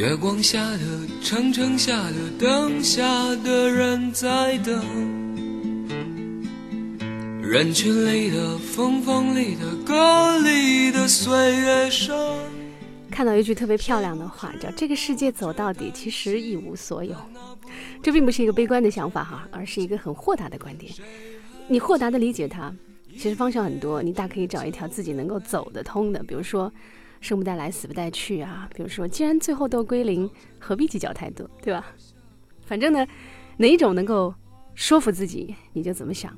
月光下的长城下的灯下的人在等，人群里的风风里的歌里的岁月声。看到一句特别漂亮的话，叫“这个世界走到底，其实一无所有”。这并不是一个悲观的想法哈，而是一个很豁达的观点。你豁达的理解它，其实方向很多，你大可以找一条自己能够走得通的，比如说。生不带来，死不带去啊！比如说，既然最后都归零，何必计较太多，对吧？反正呢，哪一种能够说服自己，你就怎么想。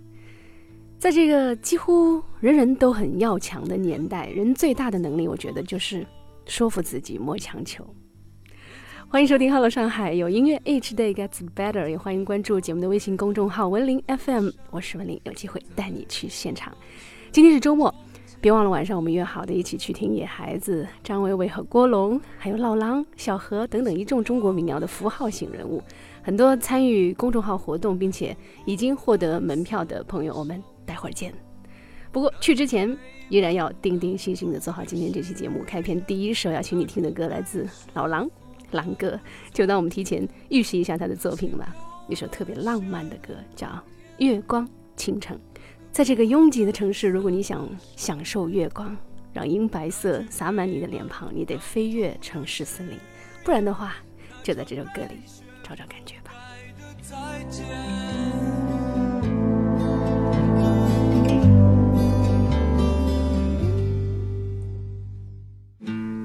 在这个几乎人人都很要强的年代，人最大的能力，我觉得就是说服自己，莫强求。欢迎收听《Hello 上海》，有音乐，Each Day Gets Better。也欢迎关注节目的微信公众号“文林 FM”，我是文林，有机会带你去现场。今天是周末。别忘了晚上我们约好的一起去听野孩子、张维维和郭龙，还有老狼、小何等等一众中国民谣的符号型人物，很多参与公众号活动并且已经获得门票的朋友，我们待会儿见。不过去之前依然要定定心心的做好今天这期节目开篇第一首要请你听的歌，来自老狼，狼哥，就当我们提前预习一下他的作品吧。一首特别浪漫的歌，叫《月光倾城》。在这个拥挤的城市，如果你想享受月光，让银白色洒满你的脸庞，你得飞越城市森林，不然的话，就在这首歌里找找感觉吧。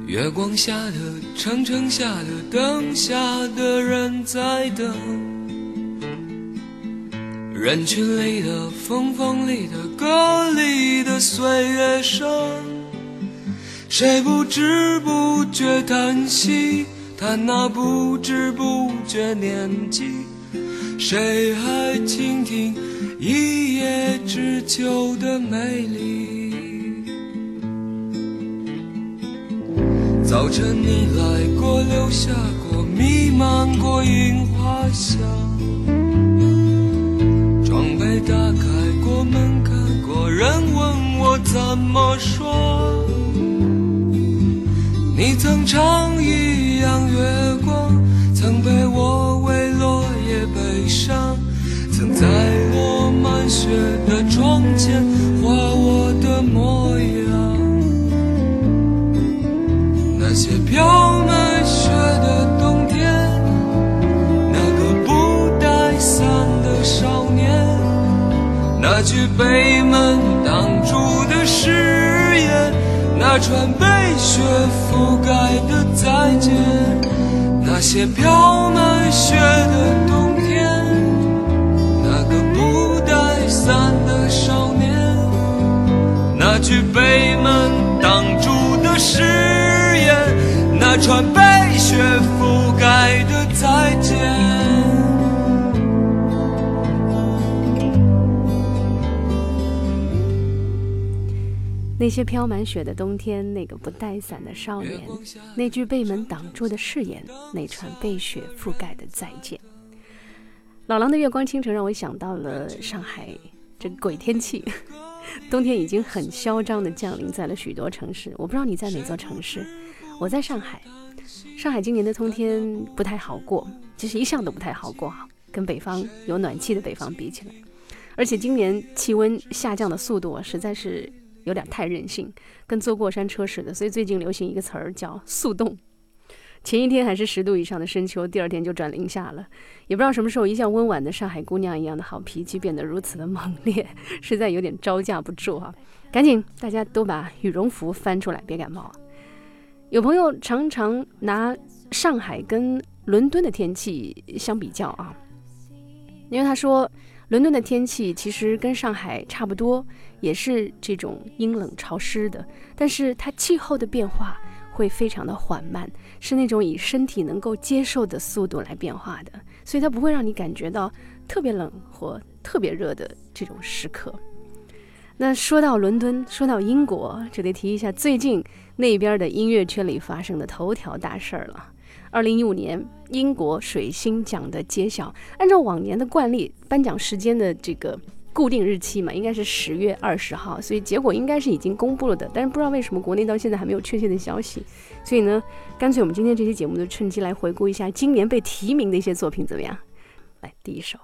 月光下的城城下的灯下的人在等。人群里的风风里的歌里的岁月声，谁不知不觉叹息？他那不知不觉年纪，谁还倾听一叶知秋的美丽？早晨你来过，留下过，弥漫过樱花香。怎么说。你曾唱一样月光，曾陪我为落叶悲伤，曾在落满雪的窗前画我的模样。那些飘满雪的冬天，那个不带伞的少年。那句北门那串被雪覆盖的再见，那些飘满雪的冬天，那个不带伞的少年，那句被门挡住的誓言，那串被雪覆盖的再见。那些飘满雪的冬天，那个不带伞的少年，那句被门挡住的誓言，那串被雪覆盖的再见。老狼的月光倾城让我想到了上海这鬼天气，冬天已经很嚣张的降临在了许多城市。我不知道你在哪座城市，我在上海。上海今年的冬天不太好过，其实一向都不太好过，跟北方有暖气的北方比起来，而且今年气温下降的速度实在是。有点太任性，跟坐过山车似的，所以最近流行一个词儿叫“速冻”。前一天还是十度以上的深秋，第二天就转零下了。也不知道什么时候，一向温婉的上海姑娘一样的好脾气变得如此的猛烈，实在有点招架不住哈。赶紧，大家都把羽绒服翻出来，别感冒。有朋友常常拿上海跟伦敦的天气相比较啊，因为他说。伦敦的天气其实跟上海差不多，也是这种阴冷潮湿的，但是它气候的变化会非常的缓慢，是那种以身体能够接受的速度来变化的，所以它不会让你感觉到特别冷或特别热的这种时刻。那说到伦敦，说到英国，就得提一下最近那边的音乐圈里发生的头条大事儿了。二零一五年英国水星奖的揭晓，按照往年的惯例，颁奖时间的这个固定日期嘛，应该是十月二十号，所以结果应该是已经公布了的，但是不知道为什么国内到现在还没有确切的消息，所以呢，干脆我们今天这期节目就趁机来回顾一下今年被提名的一些作品怎么样？来，第一首。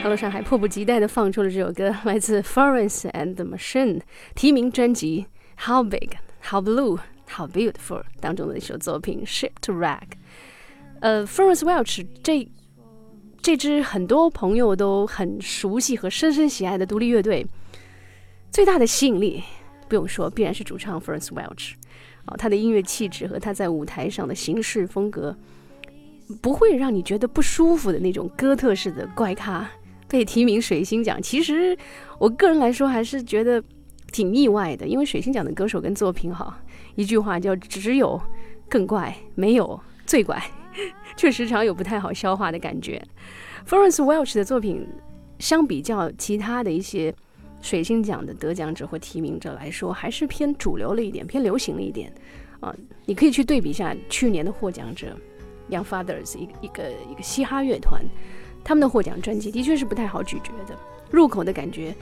Hello，上海迫不及待地放出了这首歌，来自 Florence and the Machine 提名专辑《How Big, How Blue, How Beautiful》当中的一首作品《Ship to Rag》。呃，Florence Welch 这这支很多朋友都很熟悉和深深喜爱的独立乐队，最大的吸引力不用说，必然是主唱 Florence Welch。哦，他的音乐气质和他在舞台上的行事风格，不会让你觉得不舒服的那种哥特式的怪咖。被提名水星奖，其实我个人来说还是觉得挺意外的，因为水星奖的歌手跟作品哈，一句话叫只有更怪，没有最怪，却时常有不太好消化的感觉。Florence Welch 的作品相比较其他的一些水星奖的得奖者或提名者来说，还是偏主流了一点，偏流行了一点啊。你可以去对比一下去年的获奖者 Young Fathers，一个一个一个嘻哈乐团，他们的获奖专辑的确是不太好咀嚼的，入口的感觉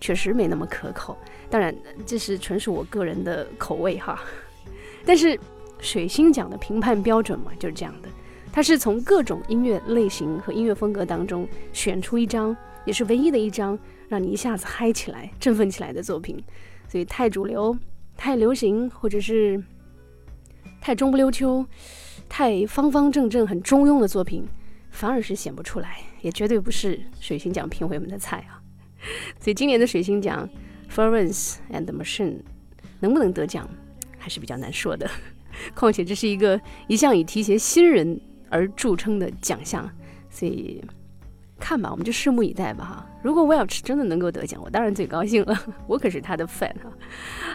确实没那么可口。当然，这是纯属我个人的口味哈。但是水星奖的评判标准嘛，就是这样的，它是从各种音乐类型和音乐风格当中选出一张，也是唯一的一张让你一下子嗨起来、振奋起来的作品。所以太主流、太流行，或者是太中不溜秋、太方方正正、很中庸的作品，反而是显不出来，也绝对不是水星奖评委们的菜啊。所以今年的水星奖，Florence and Machine 能不能得奖，还是比较难说的。况且这是一个一向以提携新人而著称的奖项，所以。看吧，我们就拭目以待吧哈。如果 Welch 真的能够得奖，我当然最高兴了，我可是他的 fan 哈。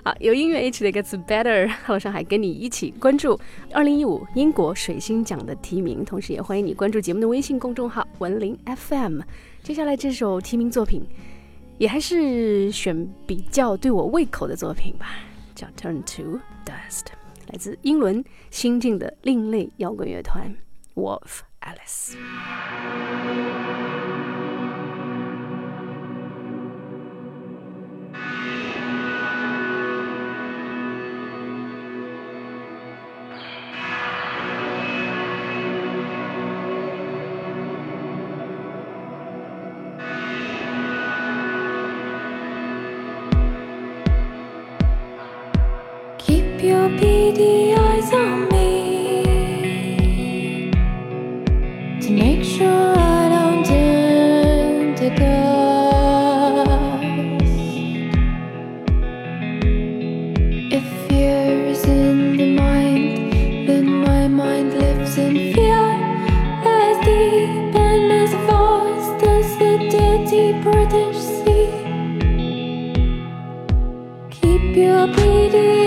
好，有音乐 H 的 gets better，我上海跟你一起关注2015英国水星奖的提名，同时也欢迎你关注节目的微信公众号文林 FM。接下来这首提名作品，也还是选比较对我胃口的作品吧，叫 Turn to Dust，来自英伦新晋的另类摇滚乐团 Wolf Alice。Deep British sea. Keep your bleeding.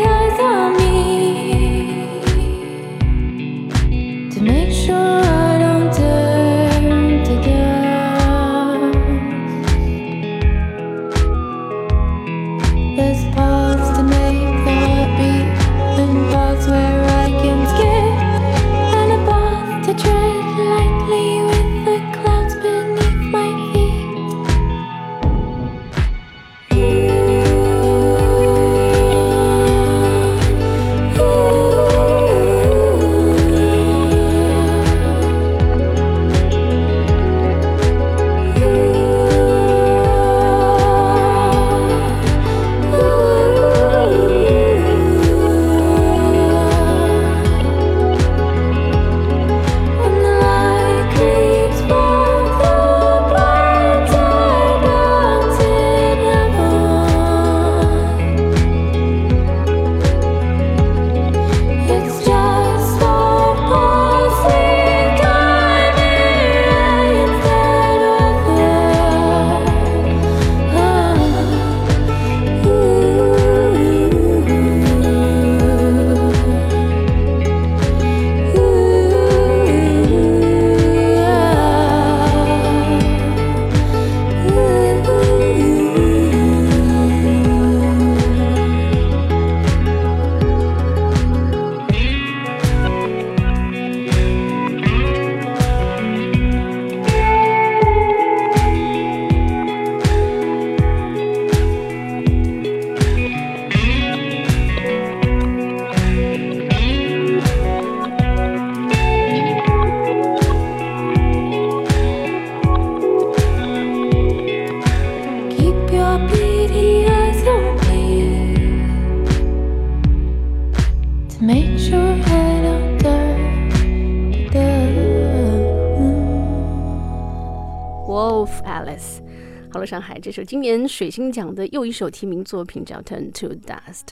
上海这首今年水星奖的又一首提名作品叫《Turn to Dust》，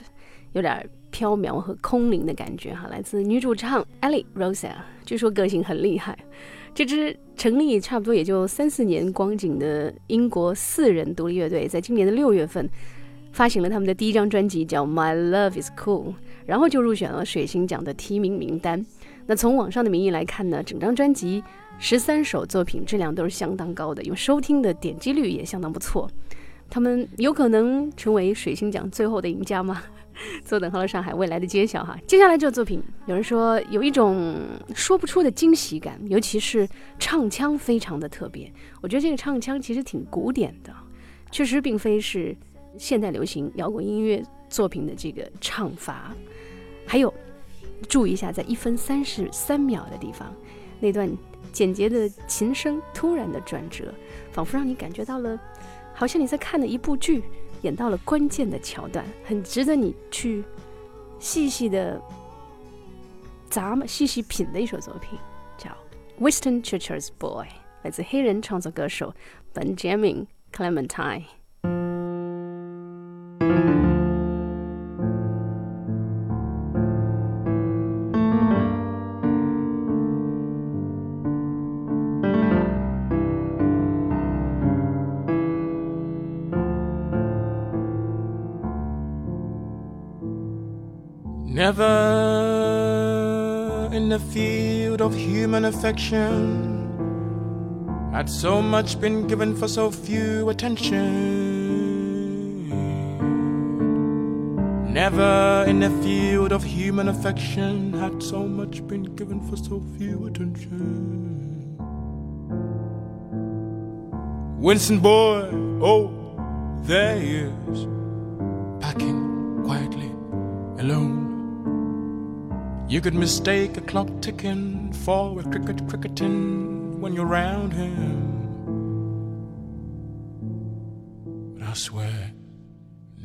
有点飘渺和空灵的感觉哈。来自女主唱 Ellie Rosa，据说个性很厉害。这支成立差不多也就三四年光景的英国四人独立乐队，在今年的六月份发行了他们的第一张专辑，叫《My Love Is Cool》，然后就入选了水星奖的提名名单。那从网上的名义来看呢，整张专辑。十三首作品质量都是相当高的，有收听的点击率也相当不错。他们有可能成为水星奖最后的赢家吗？坐等好了上海未来的揭晓哈。接下来这个作品，有人说有一种说不出的惊喜感，尤其是唱腔非常的特别。我觉得这个唱腔其实挺古典的，确实并非是现代流行摇滚音乐作品的这个唱法。还有，注意一下，在一分三十三秒的地方，那段简洁的琴声突然的转折，仿佛让你感觉到了。好像你在看的一部剧，演到了关键的桥段，很值得你去细细的咂摸、细细品的一首作品，叫《Western Church's Boy》，来自黑人创作歌手 Benjamin Clementine。Never in the field of human affection had so much been given for so few attention. Never in the field of human affection had so much been given for so few attention. Winston boy, oh, there he is, packing quietly alone. You could mistake a clock ticking for a cricket cricketing when you're around him. But I swear,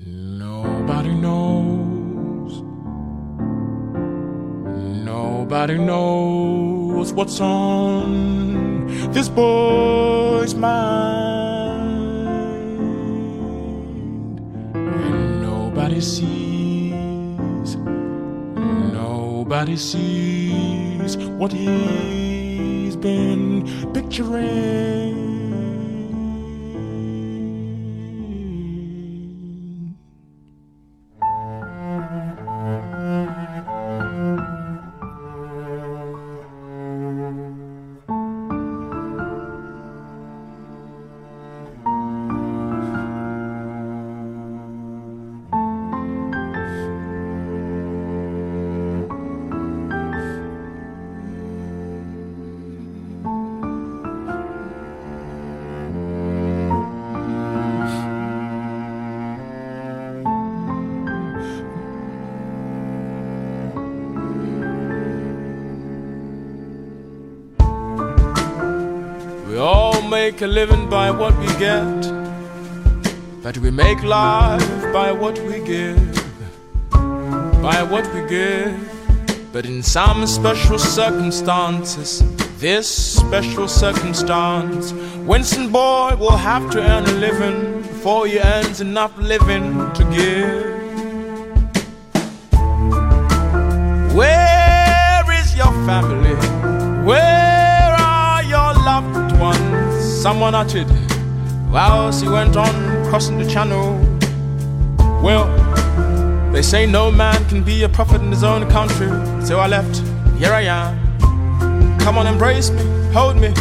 nobody knows. Nobody knows what's on this boy's mind. And nobody sees Nobody sees what he's been picturing. Make a living by what we get, but we make life by what we give, by what we give. But in some special circumstances, this special circumstance, Winston Boy will have to earn a living before he earns enough living to give. Where is your family? Where are your loved ones? Someone uttered whilst he went on crossing the channel. Well, they say no man can be a prophet in his own country, so I left. Here I am. Come on, embrace me, hold me.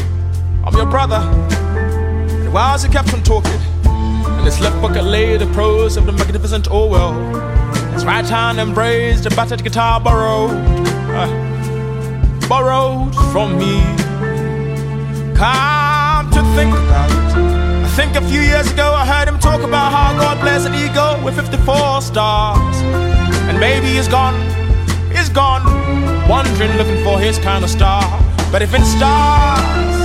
I'm your brother. And whilst he kept on talking, in his left pocket lay the prose of the magnificent Orwell. His right hand embraced the battered guitar borrowed, uh, borrowed from me. Come think a few years ago I heard him talk about how God bless an eagle with 54 stars. And maybe he's gone, he's gone, wandering looking for his kind of star. But if in stars,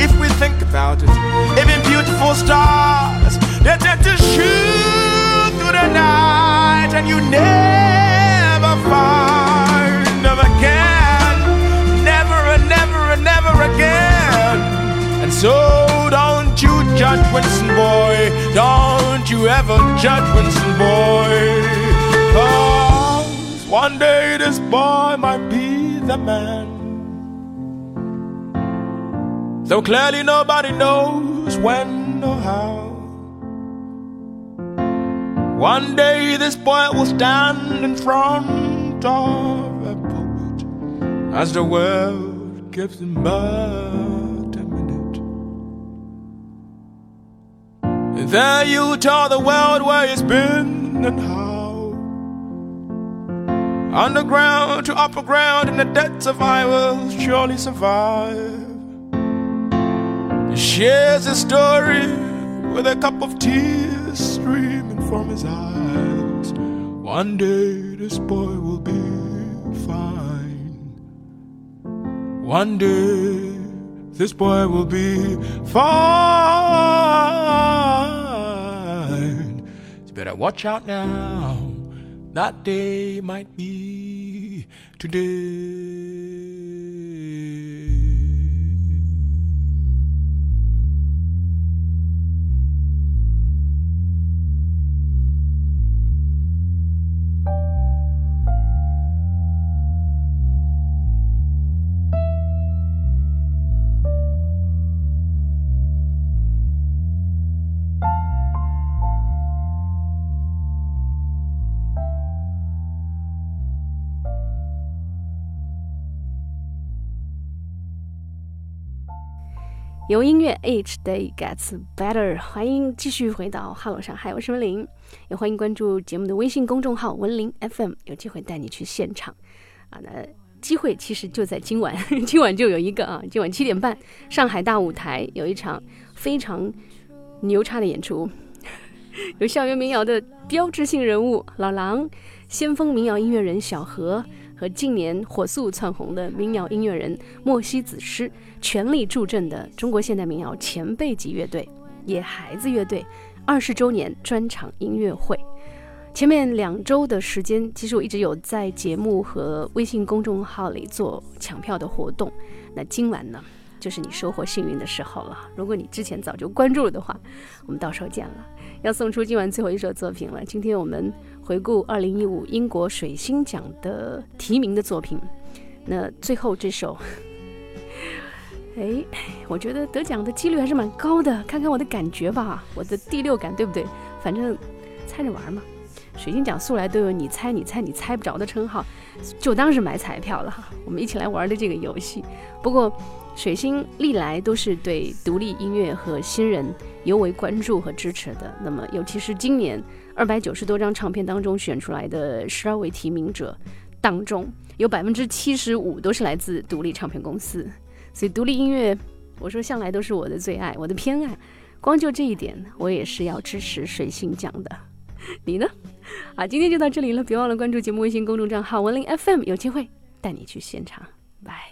if we think about it, if in beautiful stars, they're dead to shoot through the night and you never find So don't you judge Winston boy, don't you ever judge Winston boy. Cause one day this boy might be the man. Though clearly nobody knows when or how. One day this boy will stand in front of a poet as the world gives him birth. There you tell the world where it's been and how. Underground to upper ground in the depths of I will surely survive. He shares his story with a cup of tears streaming from his eyes. One day this boy will be fine. One day this boy will be fine. Better watch out now. That day might be today. 由音乐 Each Day Gets Better，欢迎继续回到 Hello 上海，我是文林，也欢迎关注节目的微信公众号文林 FM，有机会带你去现场啊。那机会其实就在今晚，今晚就有一个啊，今晚七点半，上海大舞台有一场非常牛叉的演出，有校园民谣的标志性人物老狼，先锋民谣音乐人小何。和近年火速窜红的民谣音乐人莫西子诗全力助阵的中国现代民谣前辈级乐队野孩子乐队二十周年专场音乐会。前面两周的时间，其实我一直有在节目和微信公众号里做抢票的活动。那今晚呢，就是你收获幸运的时候了。如果你之前早就关注了的话，我们到时候见了。要送出今晚最后一首作品了。今天我们。回顾二零一五英国水星奖的提名的作品，那最后这首，哎，我觉得得奖的几率还是蛮高的。看看我的感觉吧，我的第六感对不对？反正猜着玩嘛。水星奖素来都有你猜你猜你猜不着的称号，就当是买彩票了哈。我们一起来玩的这个游戏。不过水星历来都是对独立音乐和新人尤为关注和支持的。那么尤其是今年。二百九十多张唱片当中选出来的十二位提名者当中，有百分之七十五都是来自独立唱片公司，所以独立音乐，我说向来都是我的最爱，我的偏爱。光就这一点，我也是要支持水星奖的。你呢？啊，今天就到这里了，别忘了关注节目微信公众账号文林 FM，有机会带你去现场，拜。